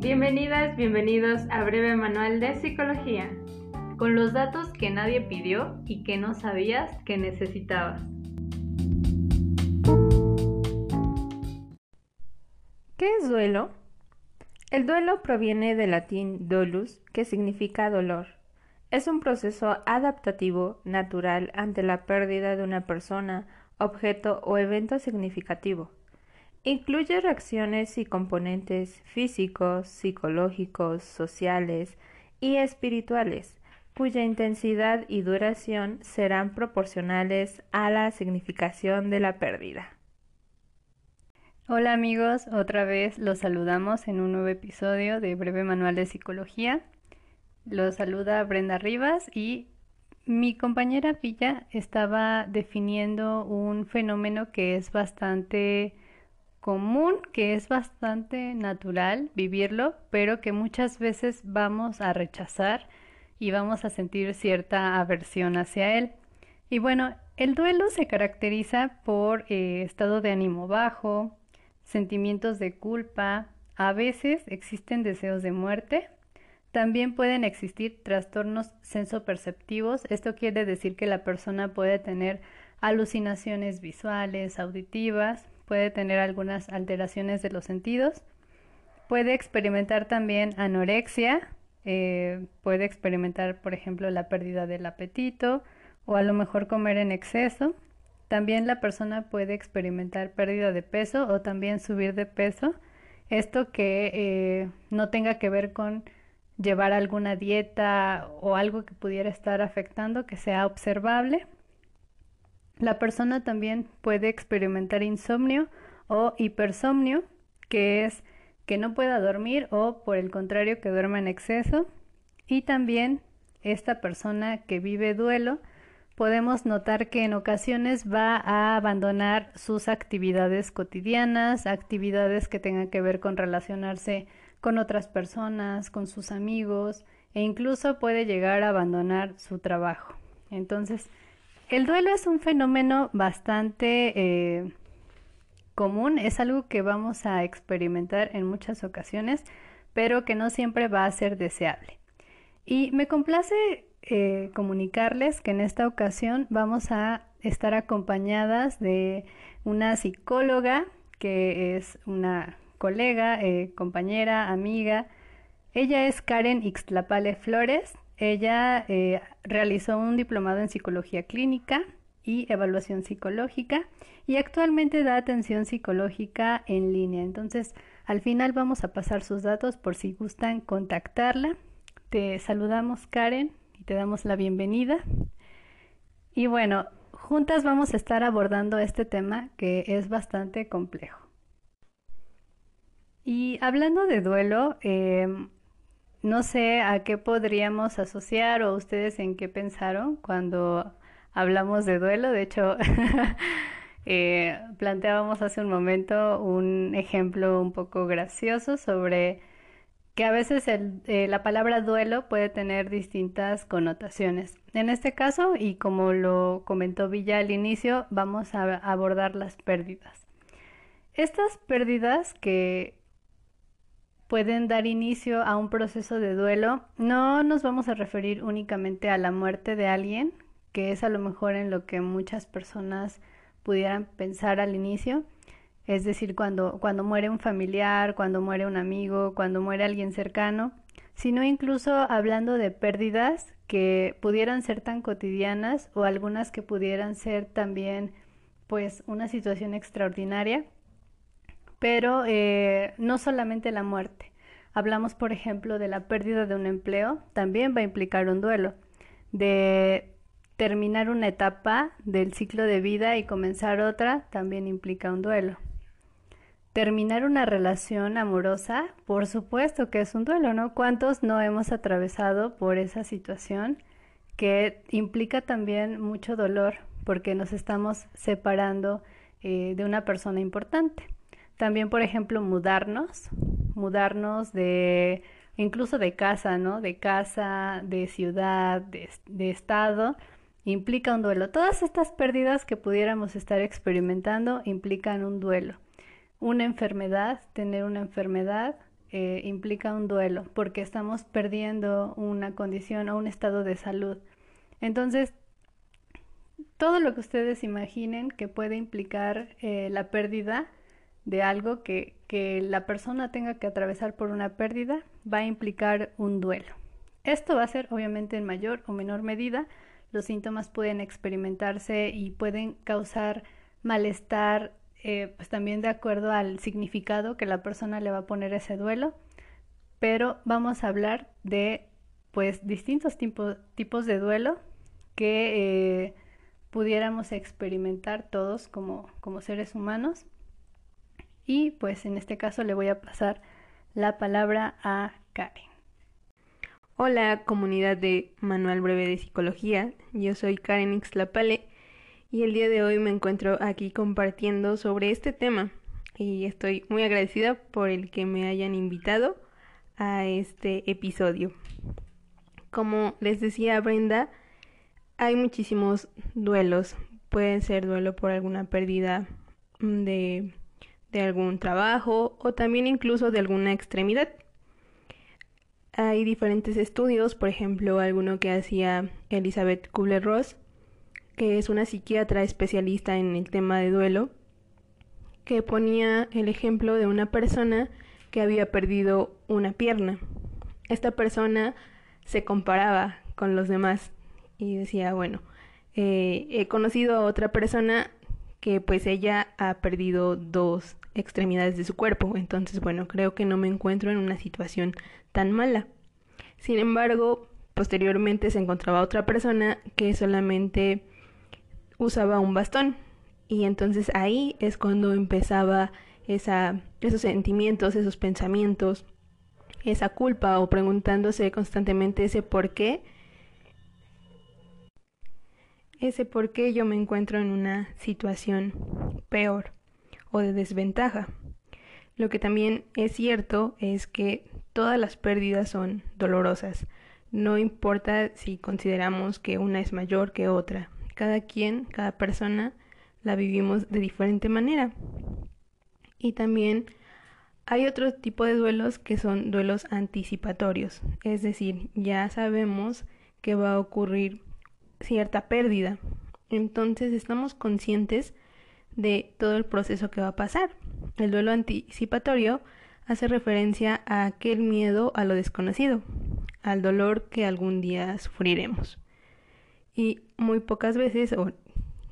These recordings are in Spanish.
Bienvenidas, bienvenidos a Breve Manual de Psicología, con los datos que nadie pidió y que no sabías que necesitabas. ¿Qué es duelo? El duelo proviene del latín dolus, que significa dolor. Es un proceso adaptativo natural ante la pérdida de una persona, objeto o evento significativo. Incluye reacciones y componentes físicos, psicológicos, sociales y espirituales, cuya intensidad y duración serán proporcionales a la significación de la pérdida. Hola amigos, otra vez los saludamos en un nuevo episodio de Breve Manual de Psicología. Los saluda Brenda Rivas y mi compañera Villa estaba definiendo un fenómeno que es bastante común, que es bastante natural vivirlo, pero que muchas veces vamos a rechazar y vamos a sentir cierta aversión hacia él. Y bueno, el duelo se caracteriza por eh, estado de ánimo bajo, sentimientos de culpa, a veces existen deseos de muerte, también pueden existir trastornos sensoperceptivos, esto quiere decir que la persona puede tener alucinaciones visuales, auditivas, puede tener algunas alteraciones de los sentidos, puede experimentar también anorexia, eh, puede experimentar, por ejemplo, la pérdida del apetito o a lo mejor comer en exceso. También la persona puede experimentar pérdida de peso o también subir de peso. Esto que eh, no tenga que ver con llevar alguna dieta o algo que pudiera estar afectando, que sea observable. La persona también puede experimentar insomnio o hipersomnio, que es que no pueda dormir o por el contrario que duerma en exceso. Y también esta persona que vive duelo, podemos notar que en ocasiones va a abandonar sus actividades cotidianas, actividades que tengan que ver con relacionarse con otras personas, con sus amigos e incluso puede llegar a abandonar su trabajo. Entonces, el duelo es un fenómeno bastante eh, común, es algo que vamos a experimentar en muchas ocasiones, pero que no siempre va a ser deseable. Y me complace eh, comunicarles que en esta ocasión vamos a estar acompañadas de una psicóloga que es una colega, eh, compañera, amiga. Ella es Karen Ixtlapale Flores. Ella eh, realizó un diplomado en psicología clínica y evaluación psicológica y actualmente da atención psicológica en línea. Entonces, al final vamos a pasar sus datos por si gustan contactarla. Te saludamos Karen y te damos la bienvenida. Y bueno, juntas vamos a estar abordando este tema que es bastante complejo. Y hablando de duelo, eh, no sé a qué podríamos asociar o ustedes en qué pensaron cuando hablamos de duelo. De hecho, eh, planteábamos hace un momento un ejemplo un poco gracioso sobre que a veces eh, la palabra duelo puede tener distintas connotaciones. En este caso, y como lo comentó Villa al inicio, vamos a abordar las pérdidas. Estas pérdidas que pueden dar inicio a un proceso de duelo, no nos vamos a referir únicamente a la muerte de alguien, que es a lo mejor en lo que muchas personas pudieran pensar al inicio, es decir, cuando, cuando muere un familiar, cuando muere un amigo, cuando muere alguien cercano, sino incluso hablando de pérdidas que pudieran ser tan cotidianas o algunas que pudieran ser también pues una situación extraordinaria pero eh, no solamente la muerte. Hablamos, por ejemplo, de la pérdida de un empleo, también va a implicar un duelo, de terminar una etapa del ciclo de vida y comenzar otra, también implica un duelo. Terminar una relación amorosa, por supuesto que es un duelo, ¿no? ¿Cuántos no hemos atravesado por esa situación que implica también mucho dolor porque nos estamos separando eh, de una persona importante? También, por ejemplo, mudarnos, mudarnos de incluso de casa, ¿no? De casa, de ciudad, de, estado, implica un duelo. Todas estas pérdidas que pudiéramos estar experimentando implican un duelo. Una enfermedad, tener una enfermedad, eh, implica un duelo porque estamos perdiendo una condición o un estado de salud. Entonces, todo lo que ustedes imaginen que puede implicar eh, la pérdida de algo que, que la persona tenga que atravesar por una pérdida va a implicar un duelo. Esto va a ser obviamente en mayor o menor medida. Los síntomas pueden experimentarse y pueden causar malestar, eh, pues también de acuerdo al significado que la persona le va a poner ese duelo. Pero vamos a hablar de pues distintos tipos de duelo que eh, pudiéramos experimentar todos como, como seres humanos. Y pues en este caso le voy a pasar la palabra a Karen. Hola comunidad de Manual Breve de Psicología, yo soy Karen Ixlapale y el día de hoy me encuentro aquí compartiendo sobre este tema y estoy muy agradecida por el que me hayan invitado a este episodio. Como les decía Brenda, hay muchísimos duelos. Pueden ser duelo por alguna pérdida de, de algún trabajo o también incluso de alguna extremidad. Hay diferentes estudios, por ejemplo, alguno que hacía Elizabeth Kubler-Ross, que es una psiquiatra especialista en el tema de duelo, que ponía el ejemplo de una persona que había perdido una pierna. Esta persona se comparaba con los demás y decía, bueno, eh, he conocido a otra persona que pues ella ha perdido dos extremidades de su cuerpo, entonces bueno, creo que no me encuentro en una situación tan mala. Sin embargo, posteriormente se encontraba otra persona que solamente usaba un bastón. Y entonces ahí es cuando empezaba esa, esos sentimientos, esos pensamientos, esa culpa o preguntándose constantemente ese por qué, ese por qué yo me encuentro en una situación peor o de desventaja. Lo que también es cierto es que todas las pérdidas son dolorosas. No importa si consideramos que una es mayor que otra. Cada quien, cada persona la vivimos de diferente manera. Y también hay otro tipo de duelos que son duelos anticipatorios. Es decir, ya sabemos que va a ocurrir cierta pérdida. Entonces estamos conscientes de todo el proceso que va a pasar. El duelo anticipatorio hace referencia a aquel miedo a lo desconocido, al dolor que algún día sufriremos. Y muy pocas veces o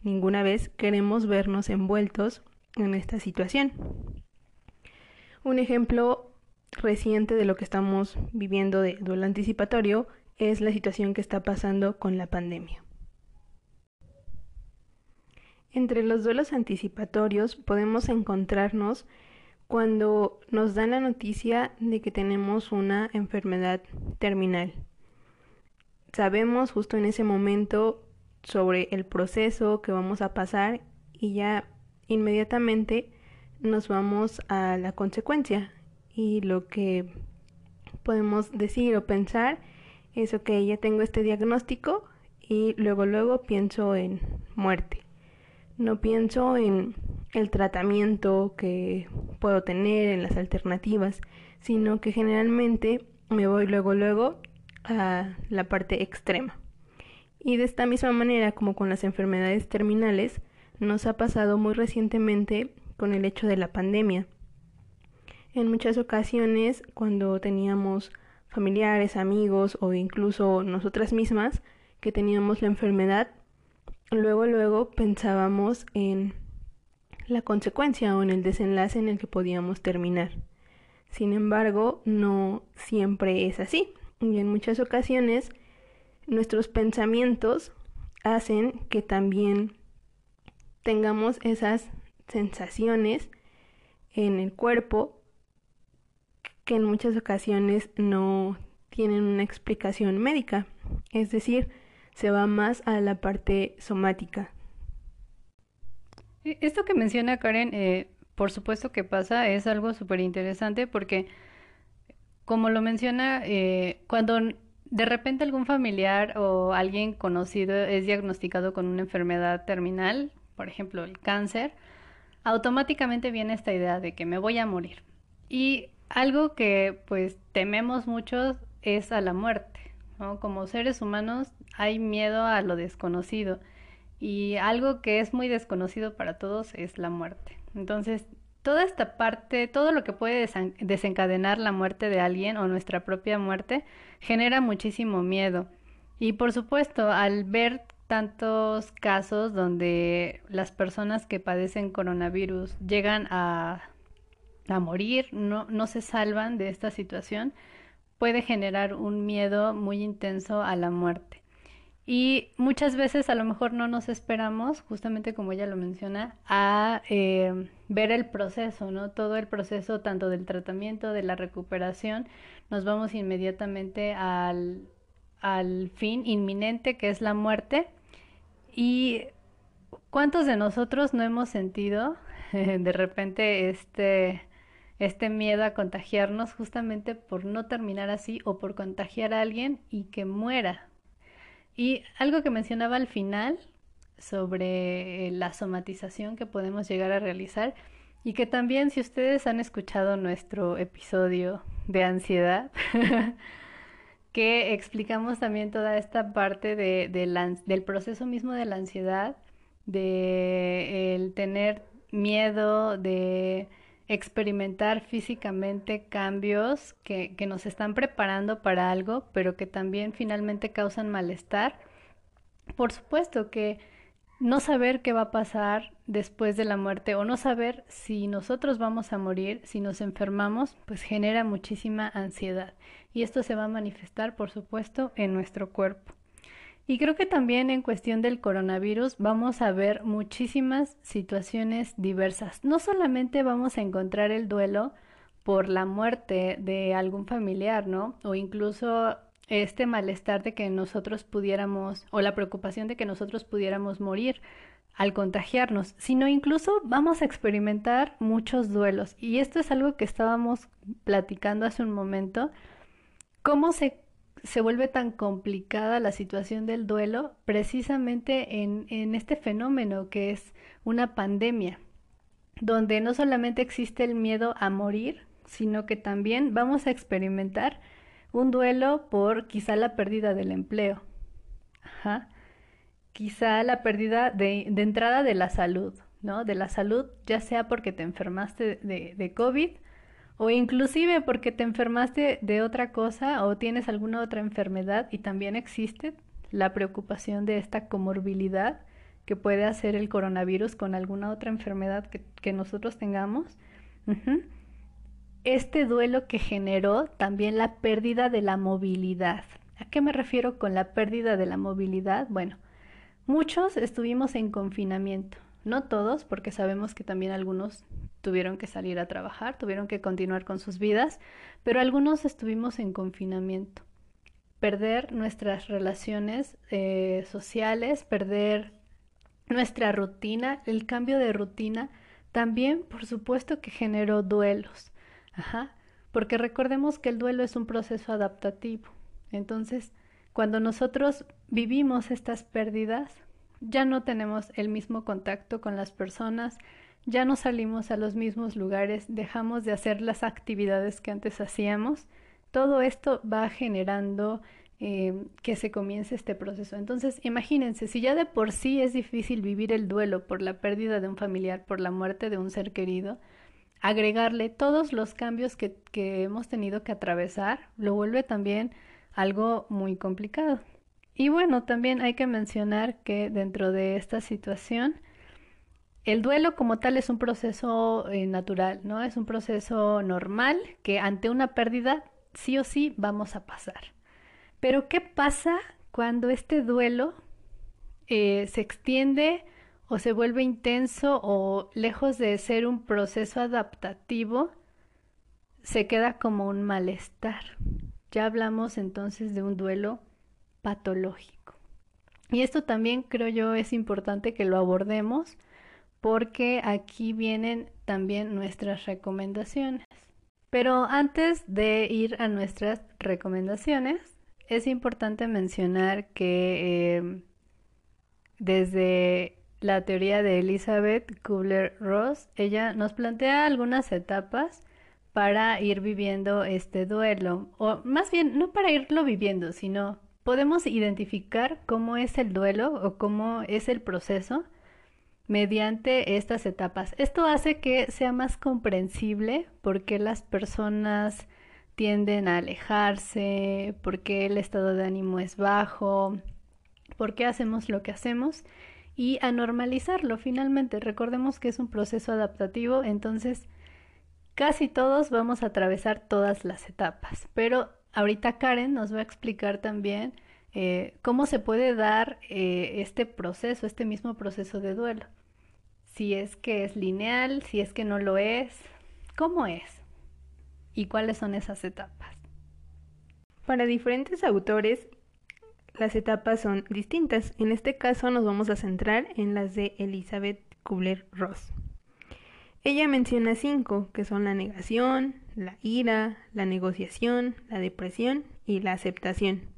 ninguna vez queremos vernos envueltos en esta situación. Un ejemplo reciente de lo que estamos viviendo de duelo anticipatorio es la situación que está pasando con la pandemia. Entre los duelos anticipatorios podemos encontrarnos cuando nos dan la noticia de que tenemos una enfermedad terminal. Sabemos justo en ese momento sobre el proceso que vamos a pasar y ya inmediatamente nos vamos a la consecuencia y lo que podemos decir o pensar es ok, ya tengo este diagnóstico y luego luego pienso en muerte. No pienso en el tratamiento que puedo tener, en las alternativas, sino que generalmente me voy luego luego a la parte extrema. Y de esta misma manera como con las enfermedades terminales, nos ha pasado muy recientemente con el hecho de la pandemia. En muchas ocasiones, cuando teníamos familiares, amigos o incluso nosotras mismas que teníamos la enfermedad, luego luego pensábamos en la consecuencia o en el desenlace en el que podíamos terminar. Sin embargo, no siempre es así y en muchas ocasiones nuestros pensamientos hacen que también tengamos esas sensaciones en el cuerpo que en muchas ocasiones no tienen una explicación médica, es decir, se va más a la parte somática, e, esto que menciona Karen, eh, por supuesto que pasa, es algo súper interesante porque, como lo menciona, eh, cuando de repente algún familiar o alguien conocido es diagnosticado con una enfermedad terminal, por ejemplo el cáncer, automáticamente viene esta idea de que me voy a morir. Y algo que pues tememos mucho es a la muerte, Como seres humanos hay miedo a lo desconocido y algo que es muy desconocido para todos es la muerte. Entonces, toda esta parte, todo lo que puede desencadenar la muerte de alguien o nuestra propia muerte, genera muchísimo miedo. Y por supuesto, al ver tantos casos donde las personas que padecen coronavirus llegan a, morir, no se salvan de esta situación, puede generar un miedo muy intenso a la muerte. Y muchas veces a lo mejor no nos esperamos, justamente como ella lo menciona, a eh, ver el proceso, ¿no? Todo el proceso tanto del tratamiento, de la recuperación, nos vamos inmediatamente al, al fin inminente que es la muerte. ¿Y cuántos de nosotros no hemos sentido de repente este, este miedo a contagiarnos justamente por no terminar así o por contagiar a alguien y que muera? Y algo que mencionaba al final sobre la somatización que podemos llegar a realizar y que también si ustedes han escuchado nuestro episodio de ansiedad, que explicamos también toda esta parte de, del proceso mismo de la ansiedad, de el tener miedo, de experimentar físicamente cambios que, que, nos están preparando para algo, pero que también finalmente causan malestar. Por supuesto que no saber qué va a pasar después de la muerte o no saber si nosotros vamos a morir, si nos enfermamos, pues genera muchísima ansiedad. Y esto se va a manifestar, por supuesto, en nuestro cuerpo. Y creo que también en cuestión del coronavirus vamos a ver muchísimas situaciones diversas. No solamente vamos a encontrar el duelo por la muerte de algún familiar, ¿no? O incluso este malestar de que nosotros pudiéramos, o la preocupación de que nosotros pudiéramos morir al contagiarnos, sino incluso vamos a experimentar muchos duelos. Y esto es algo que estábamos platicando hace un momento, cómo se se vuelve tan complicada la situación del duelo precisamente en, en este fenómeno que es una pandemia, donde no solamente existe el miedo a morir, sino que también vamos a experimentar un duelo por quizá la pérdida del empleo, quizá la pérdida de, de, entrada de la salud, ¿no? De la salud, ya sea porque te enfermaste de, de COVID o inclusive porque te enfermaste de otra cosa o tienes alguna otra enfermedad y también existe la preocupación de esta comorbilidad que puede hacer el coronavirus con alguna otra enfermedad que, nosotros tengamos. Este duelo que generó también la pérdida de la movilidad. ¿A qué me refiero con la pérdida de la movilidad? Bueno, muchos estuvimos en confinamiento, no todos, porque sabemos que también algunos tuvieron que salir a trabajar, tuvieron que continuar con sus vidas, pero algunos estuvimos en confinamiento. Perder nuestras relaciones eh, sociales, perder nuestra rutina, el cambio de rutina, también por supuesto que generó duelos. Porque recordemos que el duelo es un proceso adaptativo. Entonces, cuando nosotros vivimos estas pérdidas, ya no tenemos el mismo contacto con las personas, ya no salimos a los mismos lugares, dejamos de hacer las actividades que antes hacíamos. Todo esto va generando eh, que se comience este proceso. Entonces, imagínense, si ya de por sí es difícil vivir el duelo por la pérdida de un familiar, por la muerte de un ser querido, agregarle todos los cambios que, que hemos tenido que atravesar, lo vuelve también algo muy complicado. Y bueno, también hay que mencionar que dentro de esta situación, el duelo como tal es un proceso eh, natural, ¿no? Es un proceso normal que ante una pérdida sí o sí vamos a pasar. Pero ¿qué pasa cuando este duelo eh, se extiende o se vuelve intenso o lejos de ser un proceso adaptativo, se queda como un malestar? Ya hablamos entonces de un duelo patológico. Y esto también creo yo es importante que lo abordemos porque aquí vienen también nuestras recomendaciones. Pero antes de ir a nuestras recomendaciones, es importante mencionar que em, desde la teoría de Elizabeth Kubler-Ross, ella nos plantea algunas etapas para ir viviendo este duelo, o más bien no para irlo viviendo, sino podemos identificar cómo es el duelo o cómo es el proceso mediante estas etapas. Esto hace que sea más comprensible porque las personas tienden a alejarse, porque el estado de ánimo es bajo, porque hacemos lo que hacemos y a normalizarlo finalmente. Recordemos que es un proceso adaptativo, entonces casi todos vamos a atravesar todas las etapas, pero ahorita Karen nos va a explicar también eh, cómo se puede dar eh, este proceso, este mismo proceso de duelo. Si es que es lineal, si es que no lo es, cómo es y cuáles son esas etapas. Para diferentes autores, las etapas son distintas. En este caso nos vamos a centrar en las de Elizabeth Kubler-Ross. Ella menciona cinco, que son la negación, la ira, la negociación, la depresión y la aceptación.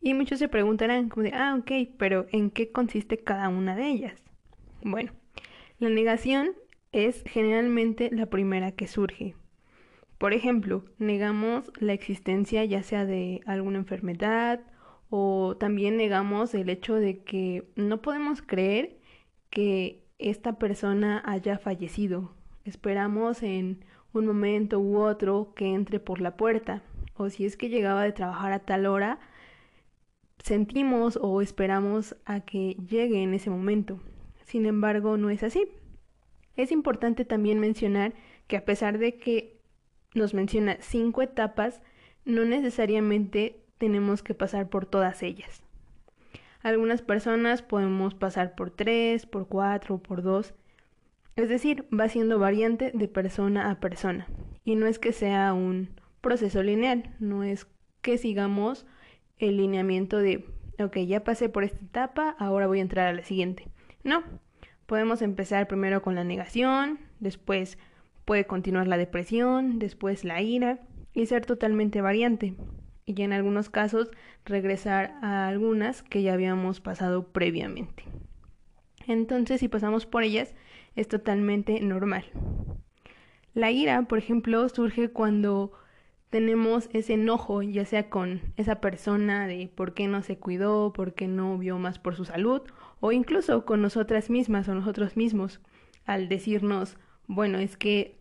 Y muchos se preguntarán como de, ah, ok, pero ¿en qué consiste cada una de ellas? Bueno, la negación es generalmente la primera que surge. Por ejemplo, negamos la existencia ya sea de alguna enfermedad o también negamos el hecho de que no podemos creer que esta persona haya fallecido. Esperamos en un momento u otro que entre por la puerta. O si es que llegaba de trabajar a tal hora, sentimos o esperamos a que llegue en ese momento. Sin embargo, no es así. Es importante también mencionar que a pesar de que nos menciona cinco etapas, no necesariamente tenemos que pasar por todas ellas. Algunas personas podemos pasar por tres, por cuatro por dos. Es decir, va siendo variante de persona a persona. Y no es que sea un proceso lineal, no es que sigamos el lineamiento de, ok, ya pasé por esta etapa, ahora voy a entrar a la siguiente. No, podemos empezar primero con la negación, después puede continuar la depresión, después la ira y ser totalmente variante y en algunos casos regresar a algunas que ya habíamos pasado previamente. Entonces, si pasamos por ellas, es totalmente normal. La ira, por ejemplo, surge cuando tenemos ese enojo, ya sea con esa persona de por qué no se cuidó, por qué no vio más por su salud, o incluso con nosotras mismas o nosotros mismos, al decirnos, bueno, es que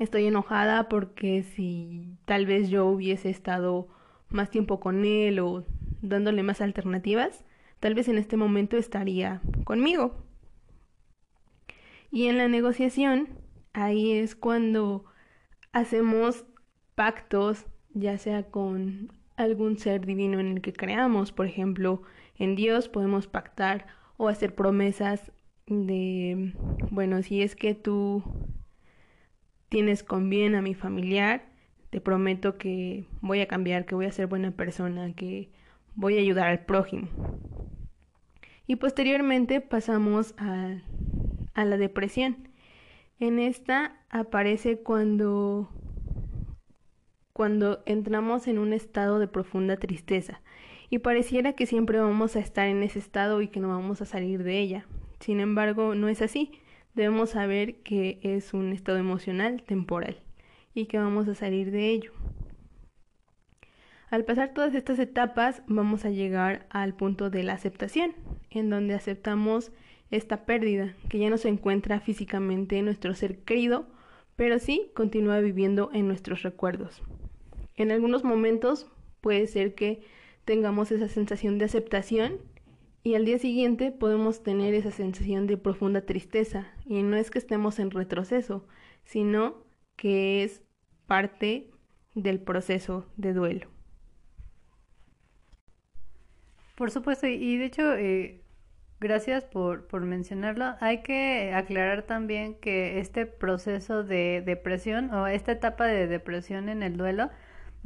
estoy enojada porque si tal vez yo hubiese estado más tiempo con él o dándole más alternativas, tal vez en este momento estaría conmigo. Y en la negociación, ahí es cuando hacemos pactos, ya sea con algún ser divino en el que creamos, por ejemplo, en Dios podemos pactar o hacer promesas de, bueno, si es que tú tienes con bien a mi familiar, te prometo que voy a cambiar, que voy a ser buena persona, que voy a ayudar al prójimo. Y posteriormente pasamos a, a la depresión. En esta aparece cuando cuando entramos en un estado de profunda tristeza y pareciera que siempre vamos a estar en ese estado y que no vamos a salir de ella. Sin embargo, no es así. Debemos saber que es un estado emocional temporal y que vamos a salir de ello. Al pasar todas estas etapas vamos a llegar al punto de la aceptación, en donde aceptamos esta pérdida que ya no se encuentra físicamente en nuestro ser querido, pero sí continúa viviendo en nuestros recuerdos. En algunos momentos puede ser que tengamos esa sensación de aceptación y al día siguiente podemos tener esa sensación de profunda tristeza y no es que estemos en retroceso, sino que es parte del proceso de duelo. Por supuesto, y de hecho, eh, gracias por, por mencionarlo. Hay que aclarar también que este proceso de depresión o esta etapa de depresión en el duelo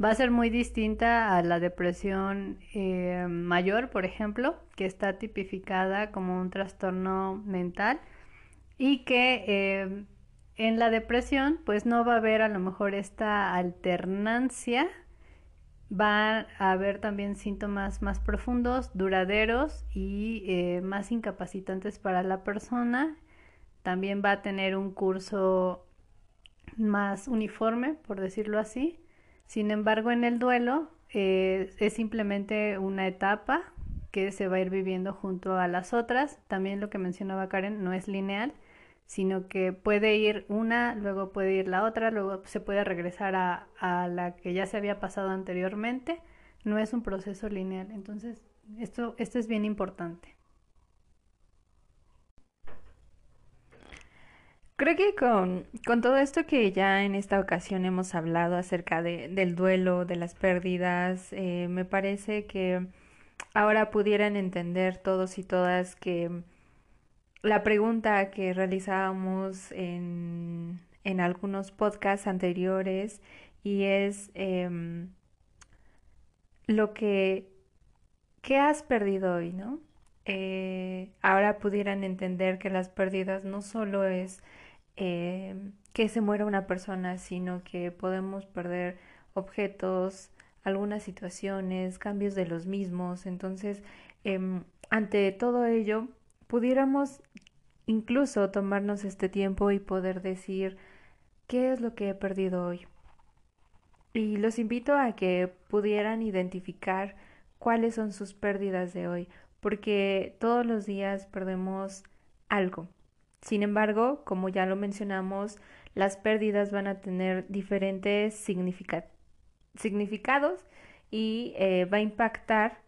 va a ser muy distinta a la depresión eh, mayor, por ejemplo, que está tipificada como un trastorno mental y que eh, en la depresión, pues no va a haber a lo mejor esta alternancia, va a haber también síntomas más profundos, duraderos y eh, más incapacitantes para la persona. También va a tener un curso más uniforme, por decirlo así. Sin embargo, en el duelo eh, es simplemente una etapa que se va a ir viviendo junto a las otras. También lo que mencionaba Karen no es lineal, sino que puede ir una, luego puede ir la otra, luego se puede regresar a, a la que ya se había pasado anteriormente. No es un proceso lineal. Entonces, esto, esto es bien importante. Creo que con, con, todo esto que ya en esta ocasión hemos hablado acerca de, del duelo, de las pérdidas, eh, me parece que ahora pudieran entender todos y todas que la pregunta que realizábamos en, en algunos podcasts anteriores y es eh, lo que, ¿qué has perdido hoy, no? Eh, ahora pudieran entender que las pérdidas no solo es eh, que se muera una persona, sino que podemos perder objetos, algunas situaciones, cambios de los mismos. Entonces, eh, ante todo ello, pudiéramos incluso tomarnos este tiempo y poder decir qué es lo que he perdido hoy. Y los invito a que pudieran identificar cuáles son sus pérdidas de hoy, porque todos los días perdemos algo. Sin embargo, como ya lo mencionamos, las pérdidas van a tener diferentes significados y eh, va a impactar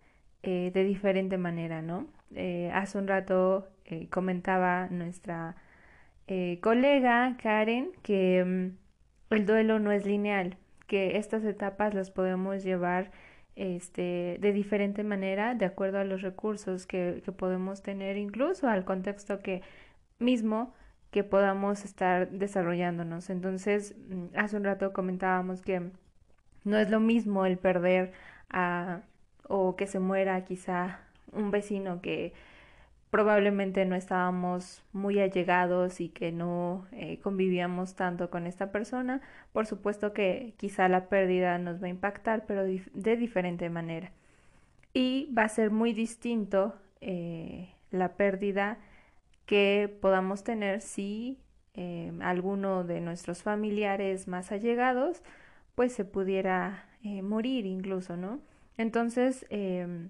eh, de diferente manera, ¿no? Eh, hace un rato comentaba nuestra colega Karen que mm, el duelo no es lineal, que estas etapas las podemos llevar este, de diferente manera de acuerdo a los recursos que, que podemos tener, incluso al contexto que mismo que podamos estar desarrollándonos. Entonces, mm, hace un rato comentábamos que no es lo mismo el perder a o que se muera quizá un vecino que probablemente no estábamos muy allegados y que no eh, convivíamos tanto con esta persona, por supuesto que quizá la pérdida nos va a impactar, pero de diferente manera. Y va a ser muy distinto eh, la pérdida que podamos tener si eh, alguno de nuestros familiares más allegados pues se pudiera eh, morir incluso, ¿no? Entonces, em,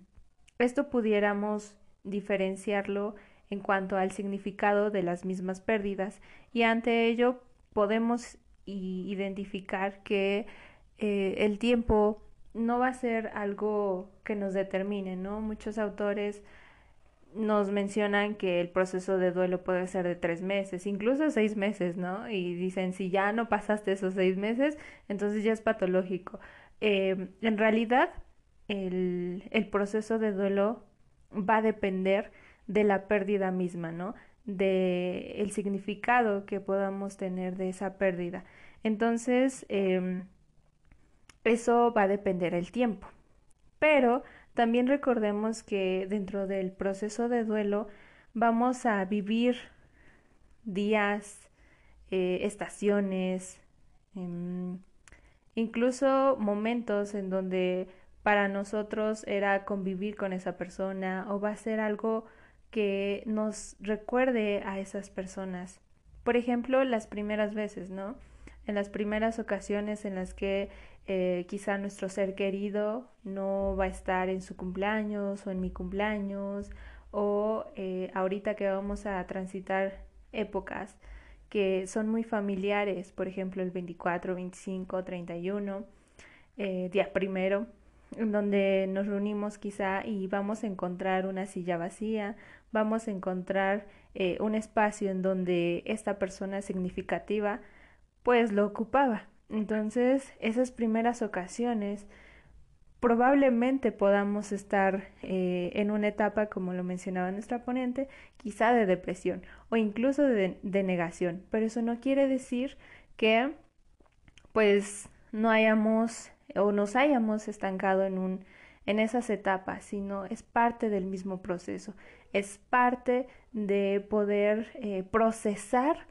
esto pudiéramos diferenciarlo en cuanto al significado de las mismas pérdidas y ante ello podemos identificar que eh, el tiempo no va a ser algo que nos determine, ¿no? Muchos autores nos mencionan que el proceso de duelo puede ser de tres meses, incluso seis meses, ¿no? Y dicen, si ya no pasaste esos seis meses, entonces ya es patológico. Eh, en realidad, el, el proceso de duelo va a depender de la pérdida misma, ¿no? De el significado que podamos tener de esa pérdida. Entonces, eh, eso va a depender el tiempo. Pero también recordemos que dentro del proceso de duelo vamos a vivir días, eh, estaciones, em, incluso momentos en donde para nosotros era convivir con esa persona o va a ser algo que nos recuerde a esas personas. Por ejemplo, las primeras veces, ¿no? En las primeras ocasiones en las que eh, quizá nuestro ser querido no va a estar en su cumpleaños o en mi cumpleaños o eh, ahorita que vamos a transitar épocas que son muy familiares, por ejemplo el 24, 25, 31, eh, día primero, en donde nos reunimos quizá y vamos a encontrar una silla vacía, vamos a encontrar eh, un espacio en donde esta persona significativa pues lo ocupaba. Entonces, esas primeras ocasiones probablemente podamos estar eh, en una etapa, como lo mencionaba nuestra ponente, quizá de depresión o incluso de, negación, pero eso no quiere decir que pues no hayamos o nos hayamos estancado en un en esas etapas, sino es parte del mismo proceso, es parte de poder eh, procesar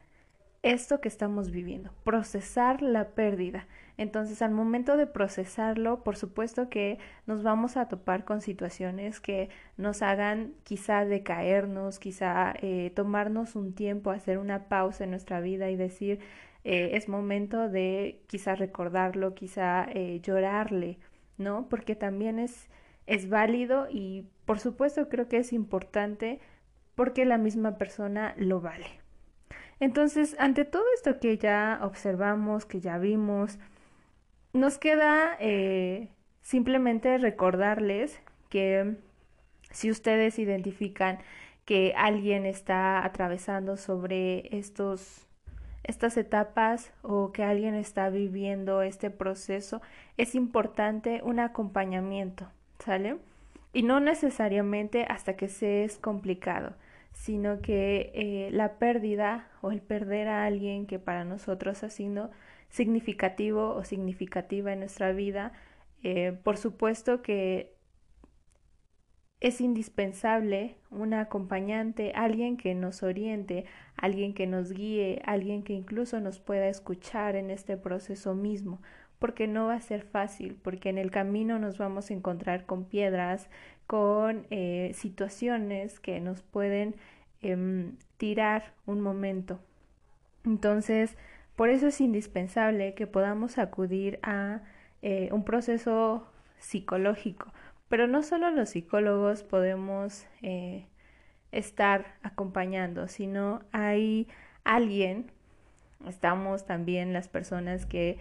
esto que estamos viviendo, procesar la pérdida. Entonces, al momento de procesarlo, por supuesto que nos vamos a topar con situaciones que nos hagan quizá decaernos, quizá eh, tomarnos un tiempo, hacer una pausa en nuestra vida y decir, eh, es momento de quizá recordarlo, quizá eh, llorarle, ¿no? Porque también es, es válido y por supuesto creo que es importante porque la misma persona lo vale. Entonces, ante todo esto que ya observamos, que ya vimos, nos queda eh, simplemente recordarles que si ustedes identifican que alguien está atravesando sobre estos estas etapas o que alguien está viviendo este proceso, es importante un acompañamiento, ¿sale? Y no necesariamente hasta que se es complicado, sino que eh, la pérdida o el perder a alguien que para nosotros ha sido significativo o significativa en nuestra vida, eh, por supuesto que es indispensable un acompañante, alguien que nos oriente, alguien que nos guíe, alguien que incluso nos pueda escuchar en este proceso mismo, porque no va a ser fácil, porque en el camino nos vamos a encontrar con piedras, con eh, situaciones que nos pueden em, tirar un momento. Entonces, por eso es indispensable que podamos acudir a eh, un proceso psicológico, pero no solo los psicólogos podemos eh, estar acompañando, sino hay alguien, estamos también las personas que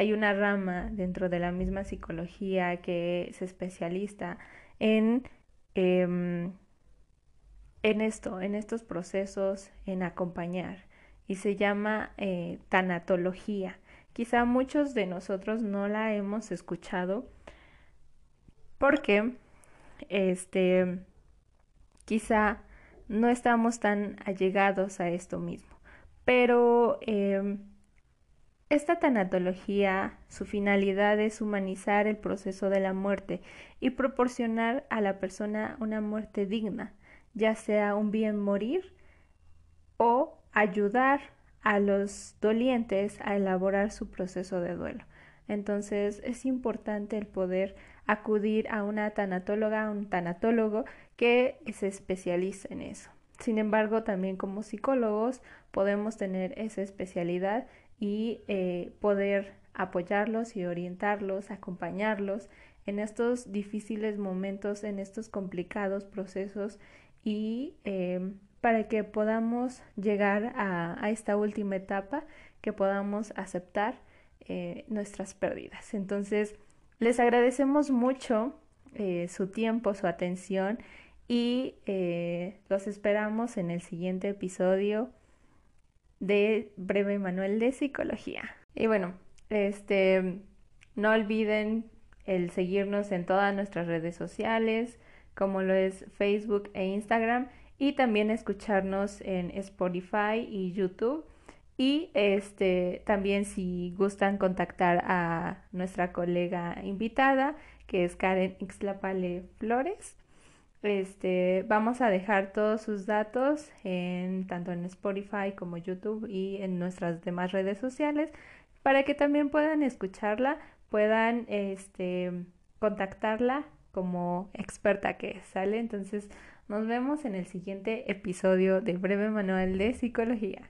hay una rama dentro de la misma psicología que es especialista en, em, en esto, en estos procesos, en acompañar, y se llama eh, tanatología. Quizá muchos de nosotros no la hemos escuchado, porque este quizá no estamos tan allegados a esto mismo. Pero em, esta tanatología, su finalidad es humanizar el proceso de la muerte y proporcionar a la persona una muerte digna, ya sea un bien morir o ayudar a los dolientes a elaborar su proceso de duelo. Entonces es importante el poder acudir a una tanatóloga, a un tanatólogo que se especializa en eso. Sin embargo, también como psicólogos podemos tener esa especialidad y eh, poder apoyarlos y orientarlos, acompañarlos en estos difíciles momentos, en estos complicados procesos y eh, para que podamos llegar a esta última etapa, que podamos aceptar eh, nuestras pérdidas. Entonces, les agradecemos mucho eh, su tiempo, su atención y los esperamos en el siguiente episodio de Breve Manual de Psicología. Y bueno, este, no olviden el seguirnos en todas nuestras redes sociales, como lo es Facebook e Instagram, y también escucharnos en Spotify y YouTube. Y este también si gustan contactar a nuestra colega invitada, que es Karen Ixlapale Flores. Este, vamos a dejar todos sus datos en tanto en Spotify como YouTube y en nuestras demás redes sociales para que también puedan escucharla, puedan este, contactarla como experta que sale. Entonces, nos vemos en el siguiente episodio de Breve Manual de Psicología.